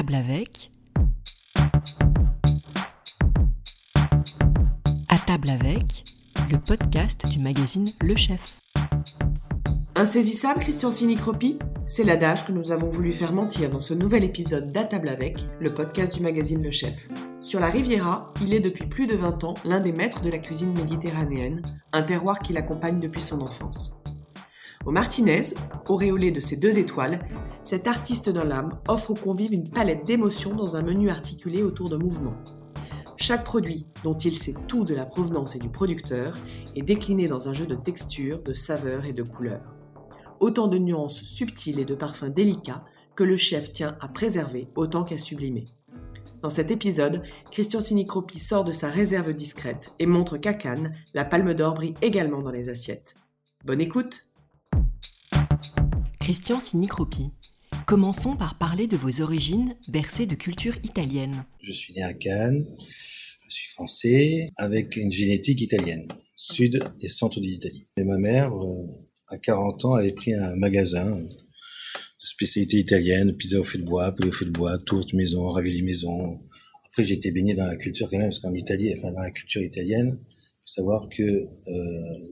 table. À table avec, le podcast du magazine Le Chef. Insaisissable Christian Sinicropi? C'est l'adage que nous avons voulu faire mentir dans ce nouvel épisode d'À table avec, le podcast du magazine Le Chef. Sur la Riviera, il est depuis plus de 20 ans l'un des maîtres de la cuisine méditerranéenne, un terroir qui l'accompagne depuis son enfance. Au Martinez, auréolé de ses deux étoiles, cet artiste dans l'âme offre aux convives une palette d'émotions dans un menu articulé autour de mouvements. Chaque produit, dont il sait tout de la provenance et du producteur, est décliné dans un jeu de textures, de saveurs et de couleurs. Autant de nuances subtiles et de parfums délicats que le chef tient à préserver autant qu'à sublimer. Dans cet épisode, Christian Sinicropi sort de sa réserve discrète et montre qu'à Cannes, la palme d'or brille également dans les assiettes. Bonne écoute Christian Sinicropi. Commençons par parler de vos origines bercées de culture italienne. Je suis né à Cannes, je suis français, avec une génétique italienne, sud et centre de l'Italie. Et ma mère, euh, à 40 ans, avait pris un magasin de spécialité italienne, pizza au feu de bois, poulet au feu de bois, tourte maison, ravioli maison. Après, j'ai été baigné dans la culture quand même, parce qu'en Italie, enfin dans la culture italienne, savoir que euh,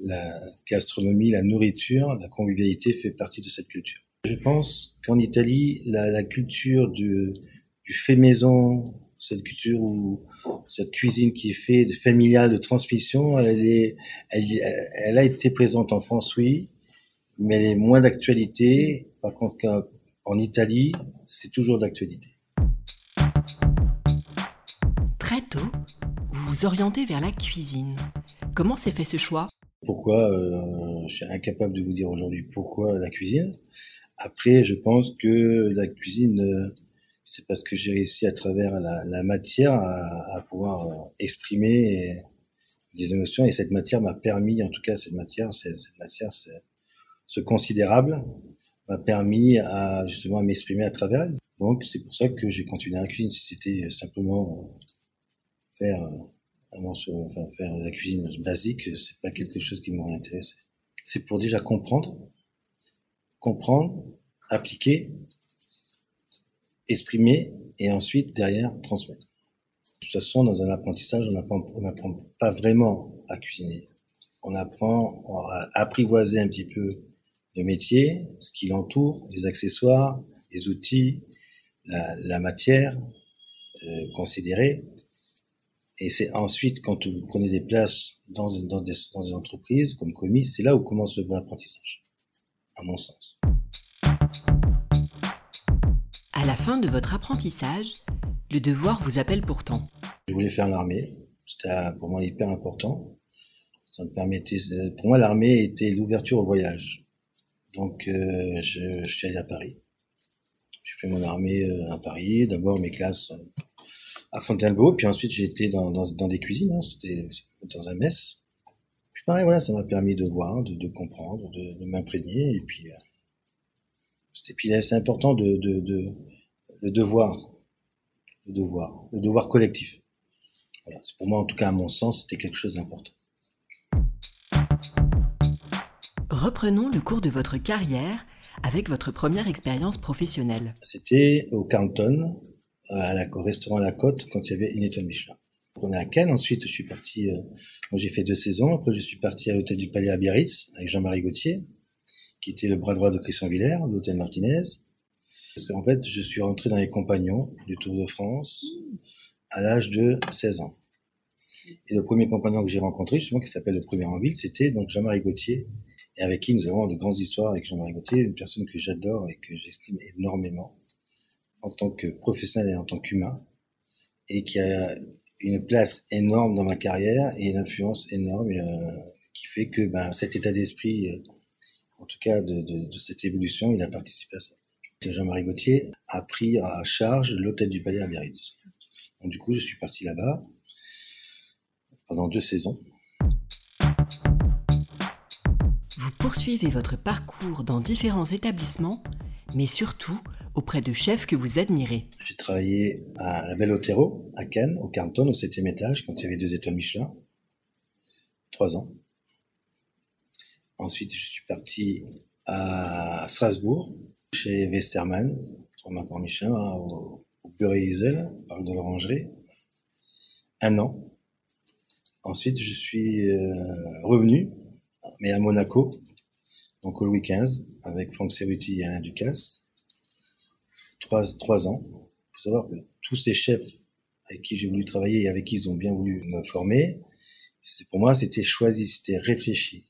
la gastronomie, la nourriture, la convivialité fait partie de cette culture. Je pense qu'en Italie, la, culture du, du, fait maison, cette culture ou cette cuisine qui est faite familiale de transmission, elle est, elle, elle, a été présente en France, oui, mais elle est moins d'actualité. Par contre, en Italie, c'est toujours d'actualité. Très tôt, vous vous orientez vers la cuisine. Comment s'est fait ce choix? Pourquoi euh, Je suis incapable de vous dire aujourd'hui pourquoi la cuisine? Après, je pense que la cuisine, euh, c'est parce que j'ai réussi à travers la, matière à, à, pouvoir euh, exprimer des émotions et cette matière m'a permis, en tout cas cette matière, cette matière, ce considérable m'a permis à justement à m'exprimer à travers. Donc c'est pour ça que j'ai continué la cuisine. Si c'était simplement faire un morceau, enfin faire la cuisine basique, c'est pas quelque chose qui m'aurait intéressé. C'est pour déjà comprendre comprendre, appliquer, exprimer et ensuite derrière transmettre. De toute façon, dans un apprentissage, on n'apprend pas vraiment à cuisiner. On apprend à apprivoiser un petit peu le métier, ce qui l'entoure, les accessoires, les outils, la, la matière euh, considérée. Et c'est ensuite, quand vous prenez des places dans, dans, des, dans des entreprises comme commis, c'est là où commence le vrai apprentissage, à mon sens. À la fin de votre apprentissage, le devoir vous appelle pourtant. Je voulais faire l'armée. C'était pour moi hyper important. Ça me permettait, pour moi, l'armée était l'ouverture au voyage. Donc, euh, je, je, suis allé à Paris. J'ai fait mon armée euh, à Paris. D'abord mes classes euh, à Fontainebleau, puis ensuite j'ai été dans, dans, dans, des cuisines. Hein. C'était dans un mess. Puis pareil, voilà, ça m'a permis de voir, de, de comprendre, de, de m'imprégner, et puis. Euh, et puis c'est important de, de, de, le devoir, le devoir, le devoir collectif. Voilà, pour moi, en tout cas, à mon sens, c'était quelque chose d'important. Reprenons le cours de votre carrière avec votre première expérience professionnelle. C'était au Carlton, à la, au restaurant La Côte, quand il y avait une étoile Michelin. On est à Cannes, ensuite je suis parti, euh, j'ai fait deux saisons, après je suis parti à l'hôtel du Palais à Biarritz avec Jean-Marie Gauthier, qui était le bras droit de Christian Villers, l'hôtel Martinez. Parce qu'en fait, je suis rentré dans les compagnons du Tour de France à l'âge de 16 ans. Et le premier compagnon que j'ai rencontré, justement, qui s'appelle le premier en ville, c'était donc Jean-Marie Gauthier, et avec qui nous avons de grandes histoires avec Jean-Marie Gauthier, une personne que j'adore et que j'estime énormément en tant que professionnel et en tant qu'humain, et qui a une place énorme dans ma carrière et une influence énorme euh, qui fait que ben, cet état d'esprit euh, en tout cas de, cette évolution, il a participé à ça. Jean-Marie Gauthier a pris à charge l'hôtel du Palais à Biarritz. Du coup, je suis parti là-bas pendant deux saisons. Vous poursuivez votre parcours dans différents établissements, mais surtout auprès de chefs que vous admirez. J'ai travaillé à la Belle Otero, à Cannes, au Carlton, au septième étage, quand il y avait deux étoiles Michelin. Trois ans. Ensuite, je suis parti à Strasbourg, chez Westermann, Thomas Cornichin, au, au Purée Isel, parc de l'Orangerie, un an. Ensuite, je suis euh, revenu, mais à Monaco, donc au Louis XV, avec Franck Cerruti et Alain Ducasse. Trois, trois ans. Il faut savoir que tous ces chefs avec qui j'ai voulu travailler et avec qui ils ont bien voulu me former, pour moi, c'était choisi, c'était réfléchi.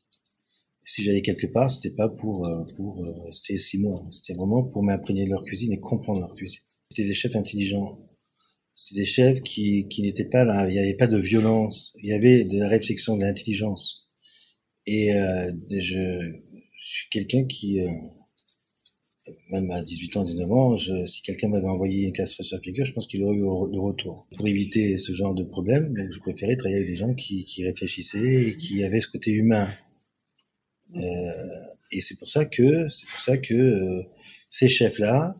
Si j'allais quelque part, c'était pas pour, euh, pour, euh, c'était six mois. C'était vraiment pour m'imprégner de leur cuisine et comprendre leur cuisine. C'était des chefs intelligents. C'est des chefs qui, qui n'étaient pas là. Il n'y avait pas de violence. Il y avait de la réflexion, de l'intelligence. Et euh, je, je, suis quelqu'un qui, euh, même à 18 ans, 19 ans, je, si quelqu'un m'avait envoyé une casserole sur la figure, je pense qu'il aurait eu le retour. Pour éviter ce genre de problème, donc je préférais travailler avec des gens qui, qui réfléchissaient et qui avaient ce côté humain. Euh, et c'est pour ça que, c'est pour ça que euh, ces chefs-là,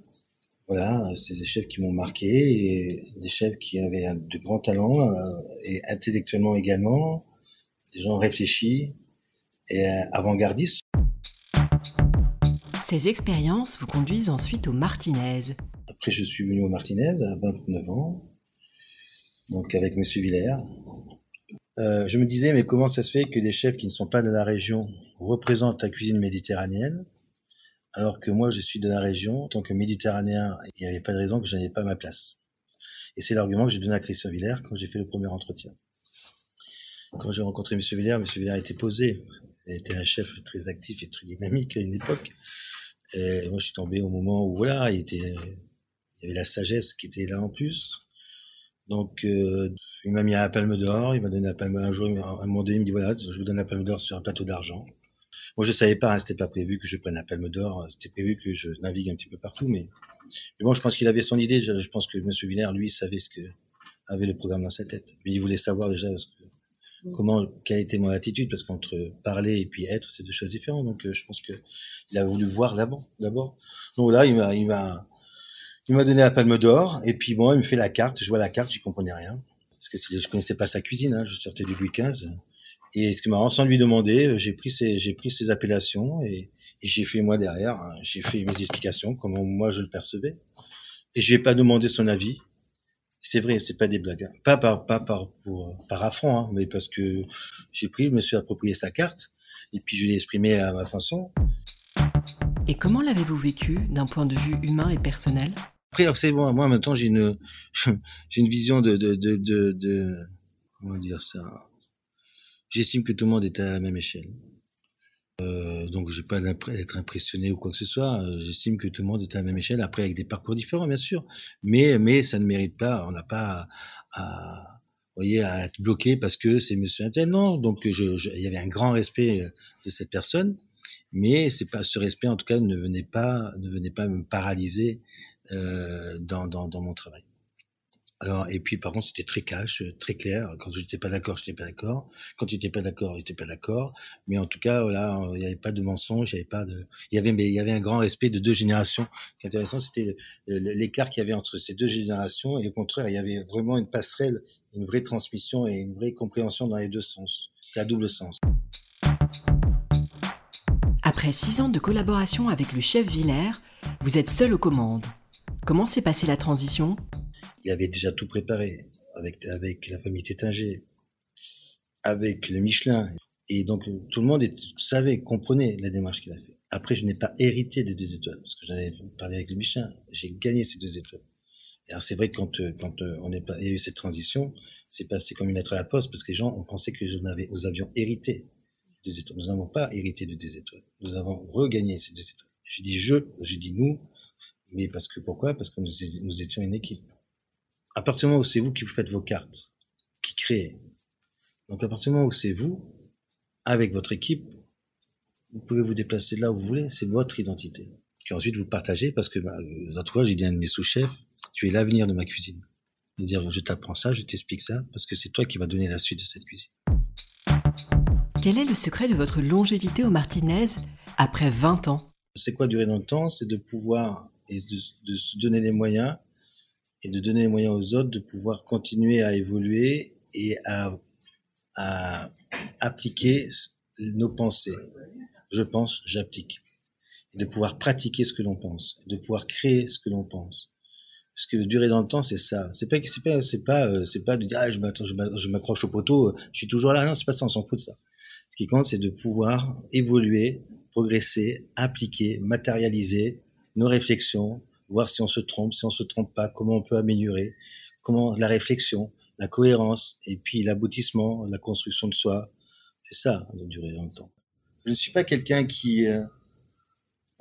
voilà, c'est des chefs qui m'ont marqué et des chefs qui avaient de grands talents euh, et intellectuellement également, des gens réfléchis et euh, avant-gardistes. Ces expériences vous conduisent ensuite au Martinez. Après, je suis venu au Martinez à 29 ans, donc avec Monsieur Villers. Euh, je me disais, mais comment ça se fait que des chefs qui ne sont pas de la région représentent la cuisine méditerranéenne alors que moi je suis de la région, en tant que méditerranéen, il n'y avait pas de raison que je n'avais pas ma place. Et c'est l'argument que j'ai donné à Christian Villers quand j'ai fait le premier entretien. Quand j'ai rencontré M. Villers, M. Villers était posé, il était un chef très actif et très dynamique à une époque. Et moi je suis tombé au moment où voilà, il était, il y avait la sagesse qui était là en plus. Donc euh, il m'a mis à la palme d'or, il m'a donné la palme un jour, il m'a demandé, il me dit voilà, je vous donne la palme d'or sur un plateau d'argent. Moi, je savais pas, hein, c'était pas prévu que je prenne la Palme d'Or, c'était prévu que je navigue un petit peu partout, mais, mais bon, je pense qu'il avait son idée. Je, je pense que M. Villers, lui, savait ce que avait le programme dans sa tête. Mais il voulait savoir déjà ce que, comment, quelle était mon attitude, parce qu'entre parler et puis être, c'est deux choses différentes. Donc, euh, je pense que il a voulu voir d'abord, d'abord. Donc là, il m'a, il m'a, il m'a donné la Palme d'Or, et puis bon, il me fait la carte. Je vois la carte, j'y comprenais rien, parce que je connaissais pas sa cuisine. Hein, je sortais du Louis XV. Et ce qui m'a sans lui demander, euh, j'ai pris ces, j'ai pris ces appellations et, j'ai fait moi derrière, hein, j'ai fait mes explications, comment moi je le percevais. Et je n'ai pas demandé son avis. C'est vrai, c'est pas des blagues. Hein. Pas par, pas par, pour, par affront, hein, mais parce que j'ai pris, je me suis approprié sa carte et puis je l'ai exprimé à ma façon. Et comment l'avez-vous vécu d'un point de vue humain et personnel? Après, c'est bon, moi maintenant j'ai une, j'ai une vision de, de, de, de, de comment dire ça? J'estime que tout le monde est à la même échelle. Euh, donc, je n'ai pas d'être impressionné ou quoi que ce soit. Euh, j'estime que tout le monde est à la même échelle. Après, avec des parcours différents, bien sûr. Mais, mais ça ne mérite pas. On n'a pas à, voyez, à être bloqué parce que c'est Monsieur Intel. Non. Donc, je, je, il y avait un grand respect euh, de cette personne. Mais c'est pas ce respect, en tout cas, ne venait pas, ne venait pas me paralyser euh, dans, dans, dans mon travail. Alors, et puis par contre, c'était très cash, très clair. Quand je n'étais pas d'accord, je n'étais pas d'accord. Quand tu n'étais pas d'accord, tu n'étais pas d'accord. Mais en tout cas, voilà, il n'y avait pas de mensonge, il n'y avait pas de, il y avait, mais il y avait un grand respect de deux générations. Ce qui est intéressant, c'était l'écart qu'il y avait entre ces deux générations. Et au contraire, il y avait vraiment une passerelle, une vraie transmission et une vraie compréhension dans les deux sens. C'était à double sens. Après six ans de collaboration avec le chef Villers, vous êtes seul aux commandes. Comment s'est passée la transition? Il avait déjà tout préparé avec, avec la famille Tétinger, avec le Michelin. Et donc, tout le monde savait, comprenait la démarche qu'il a fait. Après, je n'ai pas hérité des deux étoiles, parce que j'avais parlé avec le Michelin. J'ai gagné ces deux étoiles. Et alors, c'est vrai que quand, quand on est il y a eu cette transition, c'est passé comme une lettre à la poste, parce que les gens ont pensé que nous avions hérité des étoiles. Nous n'avons pas hérité de deux étoiles. Nous avons regagné ces deux étoiles. J'ai dit je, j'ai dit nous, mais parce que pourquoi? Parce que nous, nous étions une équipe à partir du moment où c'est vous qui vous faites vos cartes, qui créez, donc à partir du moment où c'est vous, avec votre équipe, vous pouvez vous déplacer là où vous voulez, c'est votre identité. Qui ensuite vous partagez parce que, bah, l'autre fois, j'ai dit à un de mes sous-chefs, tu es l'avenir de ma cuisine. Je dire, je t'apprends ça, je t'explique ça, parce que c'est toi qui vas donner la suite de cette cuisine. Quel est le secret de votre longévité au Martinez après 20 ans? C'est quoi durer dans le temps C'est de pouvoir et de, de se donner les moyens et de donner les moyens aux autres de pouvoir continuer à évoluer et à, à appliquer nos pensées. Je pense, j'applique. Et de pouvoir pratiquer ce que l'on pense, de pouvoir créer ce que l'on pense. Parce que durer dans le temps, c'est ça. C'est pas, c'est pas, c'est pas, euh, c'est pas de dire, ah, je m'accroche au poteau, je suis toujours là. Non, c'est pas ça, on s'en fout de ça. Ce qui compte, c'est de pouvoir évoluer, progresser, appliquer, matérialiser nos réflexions, voir si on se trompe, si on se trompe pas, comment on peut améliorer, comment la réflexion, la cohérence, et puis l'aboutissement, la construction de soi. C'est ça, de durer dans le temps. Je ne suis pas quelqu'un qui, euh,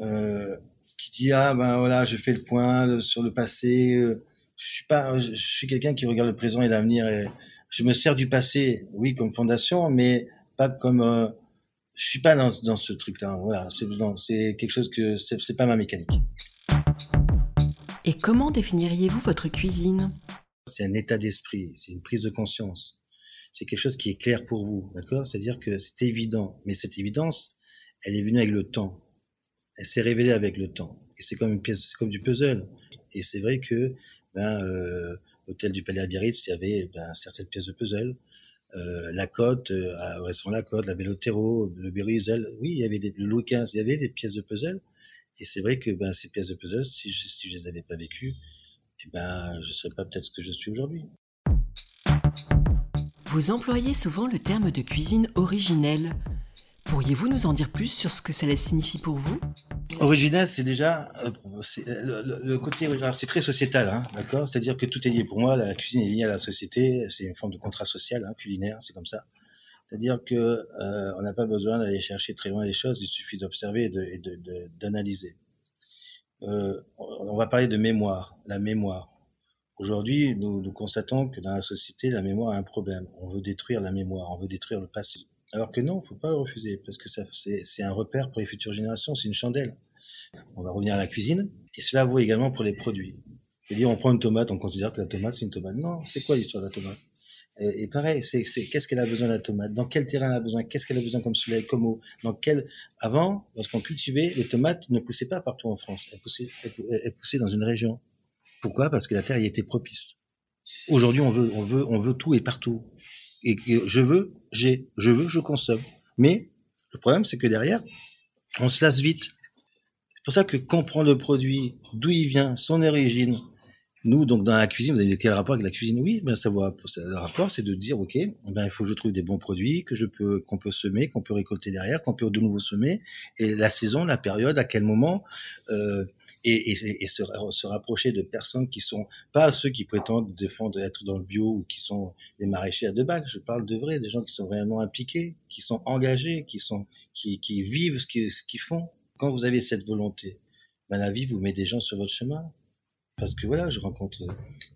euh qui dit ah ben voilà je fais le point sur le passé euh, je suis pas je, suis quelqu'un qui regarde le présent et l'avenir je me sers du passé oui comme fondation mais pas comme euh, je suis pas dans, dans ce truc là voilà c'est quelque chose que c'est pas ma mécanique et comment définiriez-vous votre cuisine? C'est un état d'esprit c'est une prise de conscience c'est quelque chose qui est clair pour vous d'accord? C'est à dire que c'est évident mais cette évidence elle est venue avec le temps elle s'est révélée avec le temps. Et c'est comme une pièce, comme du puzzle. Et c'est vrai que, ben, euh, du Palais à Biarritz, il y avait ben, certaines pièces de puzzle. Euh, la côte, euh, au restaurant La Côte, la Bellotero, le Berizel, oui, il y avait des, le Louis XV, il y avait des pièces de puzzle. Et c'est vrai que ben, ces pièces de puzzle, si je, si je les avais pas vécues, eh ben, je serais pas peut-être ce que je suis aujourd'hui. Vous employez souvent le terme de cuisine originelle. Pourriez-vous nous en dire plus sur ce que cela signifie pour vous? Original, c'est déjà euh, le, côté. C'est très sociétal, hein, d'accord? C'est-à-dire que tout est lié. Pour moi, la cuisine est liée à la société. C'est une forme de contrat social, hein, culinaire. C'est comme ça. C'est-à-dire que euh, on n'a pas besoin d'aller chercher très loin les choses. Il suffit d'observer et d'analyser. Euh, on va parler de mémoire. La mémoire. Aujourd'hui, nous, nous constatons que dans la société, la mémoire a un problème. On veut détruire la mémoire. On veut détruire le passé. Alors que non, faut pas le refuser, parce que c'est un repère pour les futures générations, c'est une chandelle. On va revenir à la cuisine, et cela vaut également pour les produits. C'est-à-dire, on prend une tomate, on considère que la tomate, c'est une tomate. Non, c'est quoi l'histoire de la tomate? Et, pareil, c'est qu'est-ce qu'elle a besoin de la tomate? Dans quel terrain elle a besoin? Qu'est-ce qu'elle a besoin comme soleil, comme eau? Dans quel Avant, lorsqu'on cultivait, les tomates ne poussaient pas partout en France. Elles poussaient, elles poussaient dans une région. Pourquoi? Parce que la terre y était propice. Aujourd'hui, on veut, on veut, on veut tout et partout et je veux, j'ai, je veux, je consomme. Mais le problème, c'est que derrière, on se lasse vite. C'est pour ça que comprendre le produit, d'où il vient, son origine, nous, donc dans la cuisine, vous avez quel rapport avec la cuisine? Oui, ben savoir le rapport, c'est de dire ok, ben il faut que je trouve des bons produits que je peux, qu'on peut semer, qu'on peut récolter derrière, qu'on peut de nouveau semer, et la saison, la période, à quel moment, euh, et, se, rapprocher de personnes qui sont pas ceux qui prétendent défendre être dans le bio ou qui sont des maraîchers à deux bacs. Je parle de vrai, des gens qui sont réellement impliqués, qui sont engagés, qui sont, qui, vivent ce qu'ils, ce qu'ils font. Quand vous avez cette volonté, ben la vie vous met des gens sur votre chemin parce que voilà, je rencontre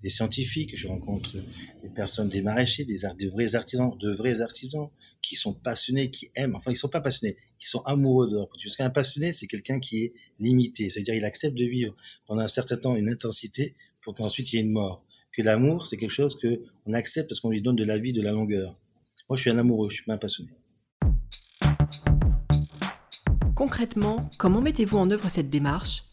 des scientifiques, je rencontre des personnes, des maraîchers, des, vrais artisans, de vrais artisans qui sont passionnés, qui aiment. Enfin, ils sont pas passionnés, ils sont amoureux de leur produit. Parce qu'un passionné, c'est quelqu'un qui est limité, c'est-à-dire il accepte de vivre pendant un certain temps une intensité pour qu'ensuite il y ait une mort. Que l'amour, c'est quelque chose que on accepte parce qu'on lui donne de la vie, de la longueur. Moi, je suis un amoureux, je suis pas un passionné. Concrètement, comment mettez-vous en œuvre cette démarche?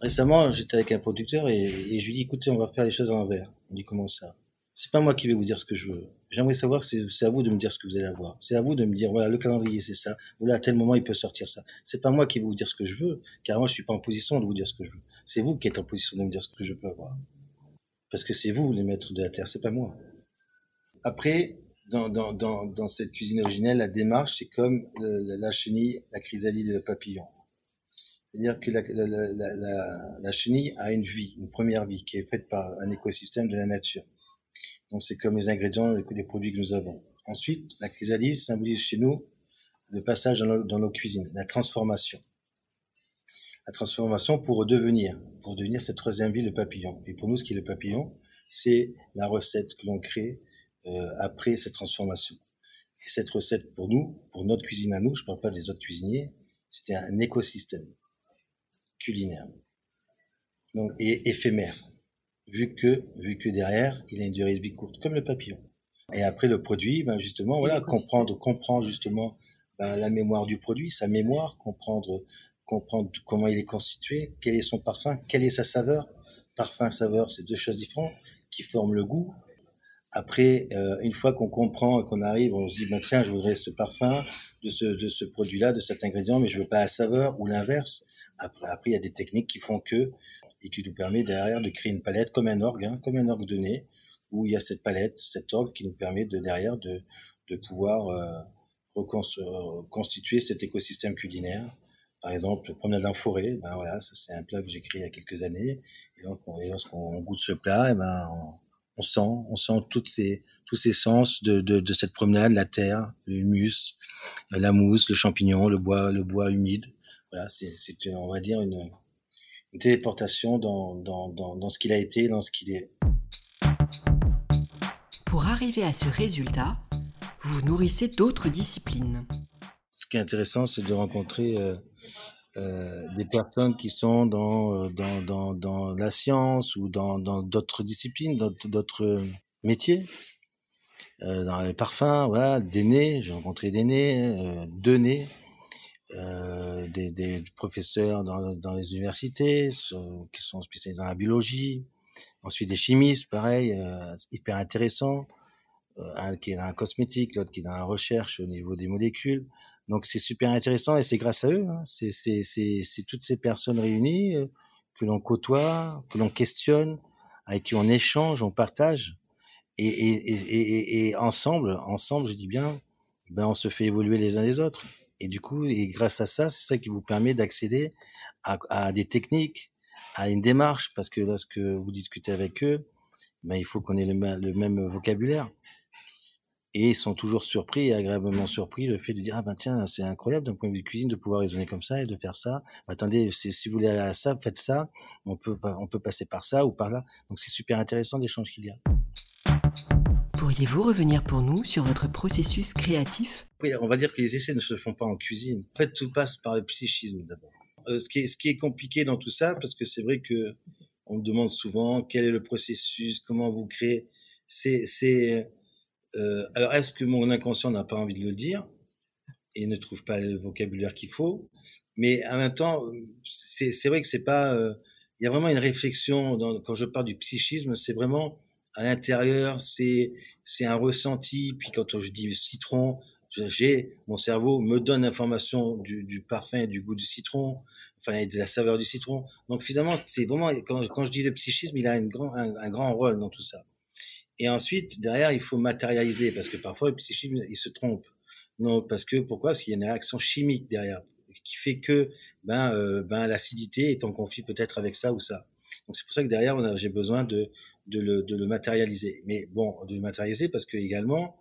Récemment, j'étais avec un producteur et, je lui dis écoutez, on va faire les choses à l'envers. On dit comment ça? C'est pas moi qui vais vous dire ce que je veux. J'aimerais savoir, c'est à vous de me dire ce que vous allez avoir. C'est à vous de me dire voilà, le calendrier c'est ça. Voilà, à tel moment il peut sortir ça. C'est pas moi qui vais vous dire ce que je veux, car moi je suis pas en position de vous dire ce que je veux. C'est vous qui êtes en position de me dire ce que je peux avoir. Parce que c'est vous les maîtres de la terre, c'est pas moi. Après, dans, cette cuisine originelle, la démarche, c'est comme la chenille, la chrysalide et le papillon. C'est-à-dire que la, la, la, la, chenille a une vie, une première vie, qui est faite par un écosystème de la nature. Donc c'est comme les ingrédients, les, produits que nous avons. Ensuite, la chrysalide symbolise chez nous le passage dans nos, cuisines, la transformation. La transformation pour redevenir, pour devenir cette troisième vie, le papillon. Et pour nous, ce qui est le papillon, c'est la recette que l'on crée euh, après cette transformation. Et cette recette, pour nous, pour notre cuisine à nous, je ne parle pas des autres cuisiniers, c'était un écosystème culinaire. Donc, et éphémère. Vu que, vu que derrière, il a une durée de vie courte, comme le papillon. Et après, le produit, ben justement, voilà, comprendre, comprendre justement ben, la mémoire du produit, sa mémoire, comprendre, comprendre comment il est constitué, quel est son parfum, quelle est sa saveur. Parfum, saveur, c'est deux choses différentes qui forment le goût. Après, euh, une fois qu'on comprend et qu'on arrive, on se dit, ben, tiens, je voudrais ce parfum de ce, de ce produit-là, de cet ingrédient, mais je veux pas la saveur ou l'inverse. Après, après, il y a des techniques qui font que et qui nous permet derrière de créer une palette comme un orgue, hein, comme un orgue nez, où il y a cette palette, cet orgue qui nous permet de derrière de, de pouvoir euh, reconstituer cet écosystème culinaire. Par exemple, promenade en forêt, ben voilà, ça c'est un plat que j'ai créé il y a quelques années. Et, donc, lorsqu'on goûte ce plat, et eh ben on, sent, on sent toutes ces, tous ces sens de, de, de cette promenade, la terre, le humus, la mousse, le champignon, le bois, le bois humide. Voilà, c'est, on va dire une, une téléportation dans, dans, dans, dans ce qu'il a été, dans ce qu'il est. Pour arriver à ce résultat, vous nourrissez d'autres disciplines. Ce qui est intéressant, c'est de rencontrer euh, euh, des personnes qui sont dans, euh, dans, dans, dans la science ou dans d'autres disciplines, d'autres métiers. Euh, dans les parfums, voilà, des nez, j'ai rencontré des nez, deux nez, euh, des, professeurs dans, les universités qui sont spécialisés dans la biologie, ensuite des chimistes, pareil, euh, hyper intéressant, un qui est dans un cosmétique, l'autre qui est dans la recherche au niveau des molécules. Donc c'est super intéressant et c'est grâce à eux, hein. c'est toutes ces personnes réunies euh, que l'on côtoie, que l'on questionne, avec qui on échange, on partage. Et, et, ensemble, ensemble, je dis bien, ben on se fait évoluer les uns les autres. Et du coup, et grâce à ça, c'est ça qui vous permet d'accéder à, des techniques, à une démarche, parce que lorsque vous discutez avec eux, ben il faut qu'on ait le, même vocabulaire. Et ils sont toujours surpris agréablement surpris le fait de dire ah ben tiens c'est incroyable d'un point de vue de cuisine de pouvoir raisonner comme ça et de faire ça. Attendez si vous voulez aller à ça faites ça. On peut on peut passer par ça ou par là. Donc c'est super intéressant l'échange qu'il y a Pourriez-vous revenir pour nous sur votre processus créatif? Oui, On va dire que les essais ne se font pas en cuisine. En fait, tout passe par le psychisme d'abord. Euh, ce, qui est, compliqué dans tout ça, parce que c'est vrai que on me demande souvent quel est le processus, comment vous créez? C'est, euh, alors, est-ce que mon inconscient n'a pas envie de le dire et ne trouve pas le vocabulaire qu'il faut? Mais en même temps, c'est vrai que c'est pas. Euh, il y a vraiment une réflexion quand je parle du psychisme, c'est vraiment à l'intérieur, c'est c'est un ressenti. Puis quand je dis citron, j'ai mon cerveau me donne l'information du, parfum et du goût du citron, enfin et de la saveur du citron. Donc finalement, c'est vraiment quand, je dis le psychisme, il a grand, un, un grand rôle dans tout ça. Et ensuite, derrière, il faut matérialiser parce que parfois, le psychisme, il se trompe. Non, parce que pourquoi? Parce qu'il y a une réaction chimique derrière qui fait que ben, euh, ben l'acidité est en conflit peut-être avec ça ou ça. Donc c'est pour ça que derrière, j'ai besoin de, le matérialiser. Mais bon, de le matérialiser parce que également,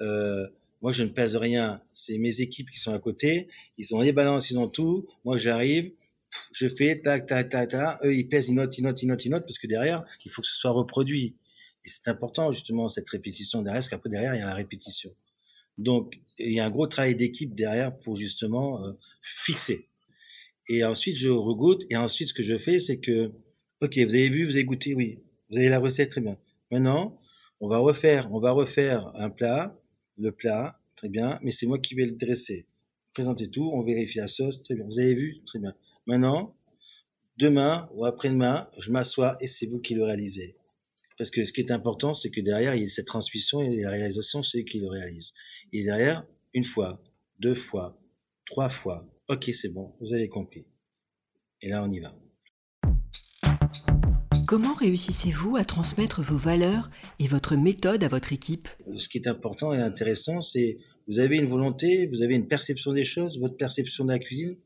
euh, moi je ne pèse rien. C'est mes équipes qui sont à côté. Ils ont les balances, ils ont tout. Moi j'arrive, je fais tac tac tac tac. Eux ils pèsent, ils notent, ils notent, ils notent, ils notent parce que derrière, il faut que ce soit reproduit. Et c'est important justement cette répétition derrière, parce qu'après derrière, il y a la répétition. Donc, il y a un gros travail d'équipe derrière pour justement euh, fixer. Et ensuite, je regoute. Et ensuite, ce que je fais, c'est que, ok, vous avez vu, vous avez goûté, oui, vous avez la recette, très bien. Maintenant, on va refaire, on va refaire un plat, le plat, très bien, mais c'est moi qui vais le dresser. Présentez tout, on vérifie la sauce, très bien. Vous avez vu, très bien. Maintenant, demain ou après-demain, je m'assois et c'est vous qui le réalisez. Parce que ce qui est important, c'est que derrière, il y a cette transmission et la réalisation, c'est qui le réalise. Et derrière, une fois, deux fois, trois fois, ok, c'est bon, vous avez compris. Et là, on y va. Comment réussissez-vous à transmettre vos valeurs et votre méthode à votre équipe? Ce qui est important et intéressant, c'est vous avez une volonté, vous avez une perception des choses, votre perception de la cuisine.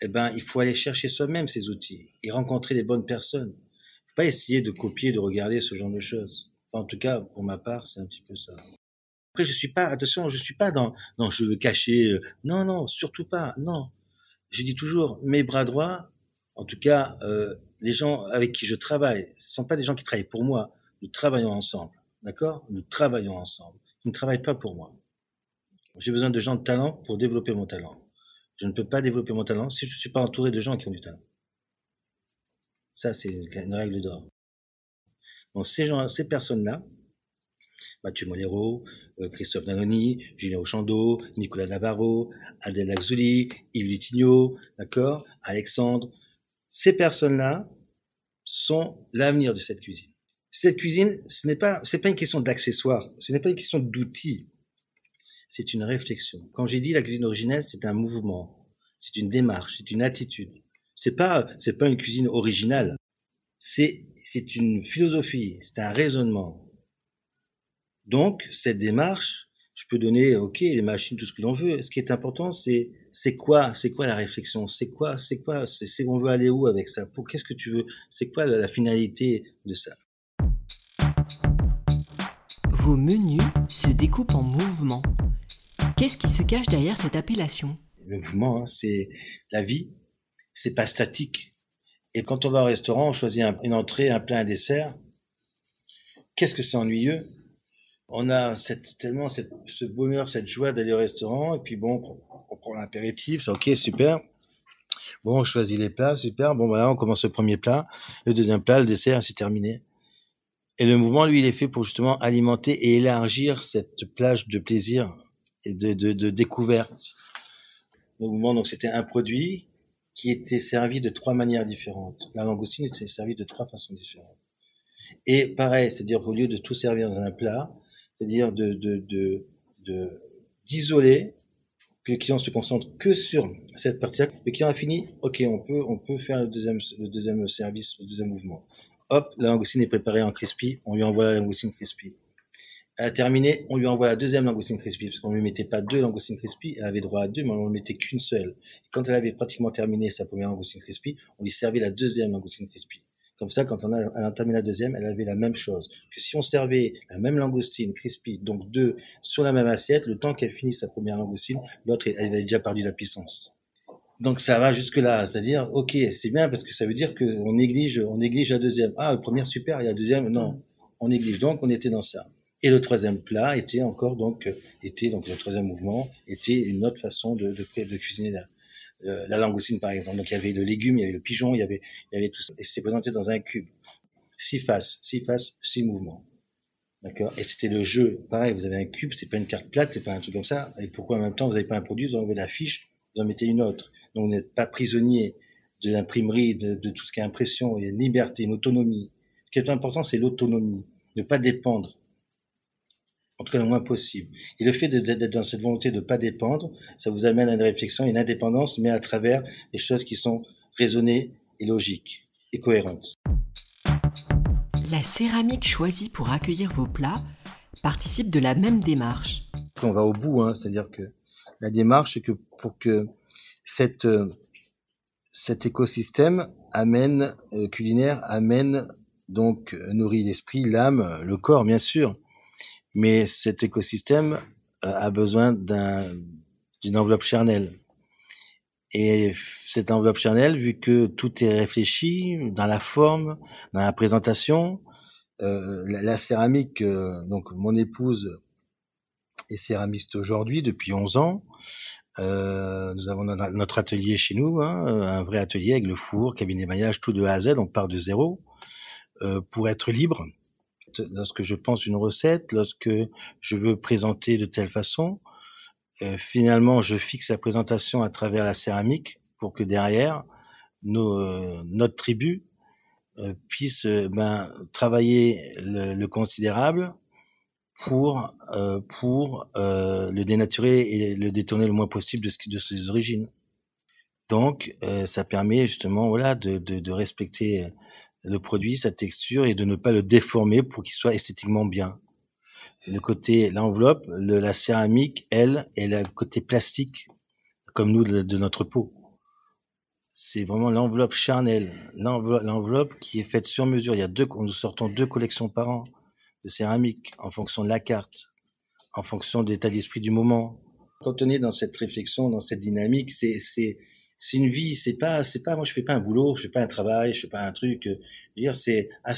Eh ben, il faut aller chercher soi-même ces outils et rencontrer les bonnes personnes pas essayer de copier, de regarder ce genre de choses. En tout cas, pour ma part, c'est un petit peu ça. Après, je suis pas, attention, je suis pas dans, non, je veux cacher, euh, non, non, surtout pas, non. Je dis toujours, mes bras droits, en tout cas, euh, les gens avec qui je travaille, ce sont pas des gens qui travaillent pour moi. Nous travaillons ensemble, d'accord? Nous travaillons ensemble. Ils ne travaillent pas pour moi. J'ai besoin de gens de talent pour développer mon talent. Je ne peux pas développer mon talent si je ne suis pas entouré de gens qui ont du talent. Ça, c'est une règle d'or. Donc, ces, gens, ces personnes-là, Mathieu Molero, euh, Christophe Nanoni, Julien Auchandeau, Nicolas Navarro, Adèle Laxouli, Yves Lutigno, d'accord, Alexandre, ces personnes-là sont l'avenir de cette cuisine. Cette cuisine, ce n'est pas, c'est pas une question d'accessoires, ce n'est pas une question d'outils, c'est une réflexion. Quand j'ai dit la cuisine originelle, c'est un mouvement, c'est une démarche, c'est une attitude. C'est pas, c'est pas une cuisine originale. c'est c'est une philosophie, c'est un raisonnement. Donc cette démarche, je peux donner ok les machines tout ce que l'on veut. Ce qui est important, c'est c'est quoi c'est quoi la réflexion, c'est quoi c'est quoi c'est on veut aller où avec ça? Pour qu'est-ce que tu veux? C'est quoi la finalité de ça? Vos menus se découpent en mouvements. Qu'est-ce qui se cache derrière cette appellation? Le mouvement, hein, c'est la vie. C'est pas statique. Et quand on va au restaurant, on choisit une entrée, un plat, un dessert. Qu'est-ce que c'est ennuyeux? On a tellement ce bonheur, cette joie d'aller au restaurant. Et puis bon, on prend l'apéritif, c'est ok, super. Bon, on choisit les plats, super. Bon, voilà, on commence le premier plat, le deuxième plat, le dessert, c'est terminé. Et le mouvement, lui, il est fait pour justement alimenter et élargir cette plage de plaisir et de, de, découverte. Le mouvement, donc, c'était un produit qui était servi de trois manières différentes. La langoustine était servie de trois façons différentes. Et pareil, c'est-à-dire au lieu de tout servir dans un plat, c'est-à-dire de, de, de, de, d'isoler, que le client se concentre que sur cette partie-là. Le client a fini, ok, on peut, on peut faire le deuxième, le deuxième service, le deuxième mouvement. Hop, la langoustine est préparée en crispy, on lui envoie la langoustine crispy. Elle a terminé, on lui envoie la deuxième langoustine crispy, parce qu'on ne lui mettait pas deux langoustines crispy, elle avait droit à deux, mais on ne mettait qu'une seule. Et quand elle avait pratiquement terminé sa première langoustine crispy, on lui servait la deuxième langoustine crispy. Comme ça, quand on a, a entamé la deuxième, elle avait la même chose. Que si on servait la même langoustine crispy, donc deux, sur la même assiette, le temps qu'elle finisse sa première langoustine, l'autre, elle avait déjà perdu la puissance. Donc ça va jusque là, c'est-à-dire ok c'est bien parce que ça veut dire qu'on néglige, on néglige la deuxième. Ah, le premier super, et la deuxième non, on néglige. Donc on était dans ça. Et le troisième plat était encore donc était donc le troisième mouvement était une autre façon de, de, de cuisiner la, euh, la langoustine par exemple. Donc il y avait le légume, il y avait le pigeon, il y avait il y avait tout ça. Et c'était présenté dans un cube, six faces, six faces, six mouvements. D'accord? Et c'était le jeu. Pareil, vous avez un cube, c'est pas une carte plate, c'est pas un truc comme ça. Et pourquoi en même temps vous n'avez pas un produit, vous enlevez la fiche, vous en mettez une autre. Donc, vous n'êtes pas prisonnier de l'imprimerie, de, de, tout ce qui est impression. Il y a une liberté, une autonomie. Ce qui est important, c'est l'autonomie. Ne pas dépendre. En tout cas, le moins possible. Et le fait d'être dans cette volonté de ne pas dépendre, ça vous amène à une réflexion, une indépendance, mais à travers des choses qui sont raisonnées et logiques et cohérentes. La céramique choisie pour accueillir vos plats participe de la même démarche. On va au bout, hein, c'est-à-dire que la démarche, c'est que pour que cette, cet écosystème amène, euh, culinaire amène donc euh, nourrit l'esprit, l'âme, le corps, bien sûr. Mais cet écosystème euh, a besoin d'un, d'une enveloppe charnelle. Et cette enveloppe charnelle, vu que tout est réfléchi dans la forme, dans la présentation, euh, la, céramique, euh, donc mon épouse est céramiste aujourd'hui depuis 11 ans. Nous avons notre atelier chez nous, hein, un vrai atelier avec le four, cabinet maillage, tout de A à Z, on part de zéro pour être libre. Lorsque je pense une recette, lorsque je veux présenter de telle façon, euh, finalement, je fixe la présentation à travers la céramique pour que derrière, nos, euh, notre tribu euh, puisse ben, travailler le, le considérable pour pour le dénaturer et le détourner le moins possible de ce de ses origines. Donc ça permet justement voilà de, de, respecter le produit, sa texture et de ne pas le déformer pour qu'il soit esthétiquement bien. Le côté l'enveloppe, la céramique, elle, est le côté plastique comme nous de, de notre peau. C'est vraiment l'enveloppe charnelle, l'enveloppe qui est faite sur mesure. Il y a deux, nous sortons deux collections par an de céramique, en fonction de la carte, en fonction de l'état d'esprit du moment. Quand on est dans cette réflexion, dans cette dynamique, c'est c'est une vie. C'est pas c'est pas moi je fais pas un boulot, je fais pas un travail, je fais pas un truc. Euh, dire c'est à,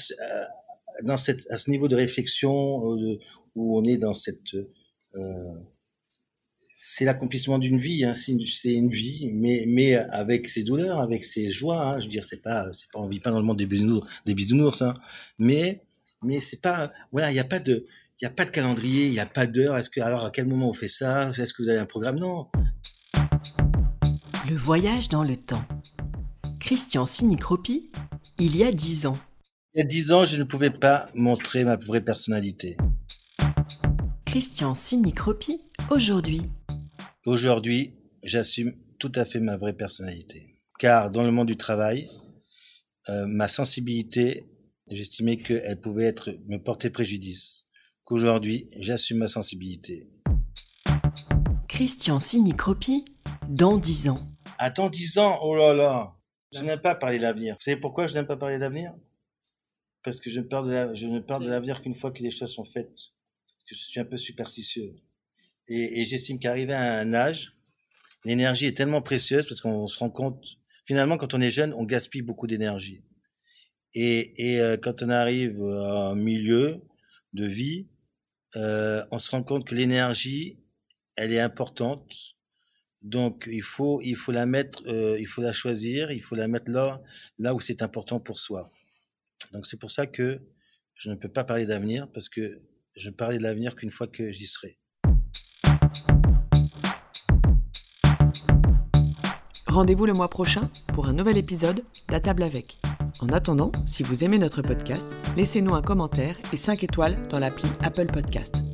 dans cette à ce niveau de réflexion euh, où on est dans cette euh, c'est l'accomplissement d'une vie, hein, c'est une, vie, mais, mais avec ses douleurs, avec ses joies. Hein, je veux dire, c'est pas, c'est pas, on vit pas dans le monde des bisounours, des bisounours, hein, mais mais c'est pas voilà il n'y a pas de il y a pas de calendrier il n'y a pas d'heure est-ce que alors à quel moment on fait ça est-ce que vous avez un programme? Non le voyage dans le temps Christian Sinicropi il y a dix ans il y a dix ans je ne pouvais pas montrer ma vraie personnalité Christian Sinicropi aujourd'hui aujourd'hui j'assume tout à fait ma vraie personnalité car dans le monde du travail euh, ma sensibilité, j'estimais qu'elle pouvait être me porter préjudice. Qu'aujourd'hui, j'assume ma sensibilité. Christian Sini-Cropi, dans 10 ans. Attends 10 ans, oh là là Je n'aime pas parler d'avenir. Vous savez pourquoi je n'aime pas parler d'avenir? Parce que je ne parle de je ne parle de l'avenir qu'une fois que les choses sont faites. Parce que je suis un peu superstitieux. Et, et j'estime qu'arriver à un âge, l'énergie est tellement précieuse parce qu'on se rend compte, finalement, quand on est jeune, on gaspille beaucoup d'énergie. Et, et euh, quand on arrive à un milieu de vie, euh, on se rend compte que l'énergie, elle est importante. Donc il faut la mettre, euh, il faut la choisir, il faut la mettre là où c'est important pour soi. Donc c'est pour ça que je ne peux pas parler d'avenir parce que je parler de l'avenir qu'une fois que j'y serai. Rendez-vous le mois prochain pour un nouvel épisode d'À table avec. En attendant, si vous aimez notre podcast, laissez-nous un commentaire et 5 étoiles dans l'appli Apple Podcast.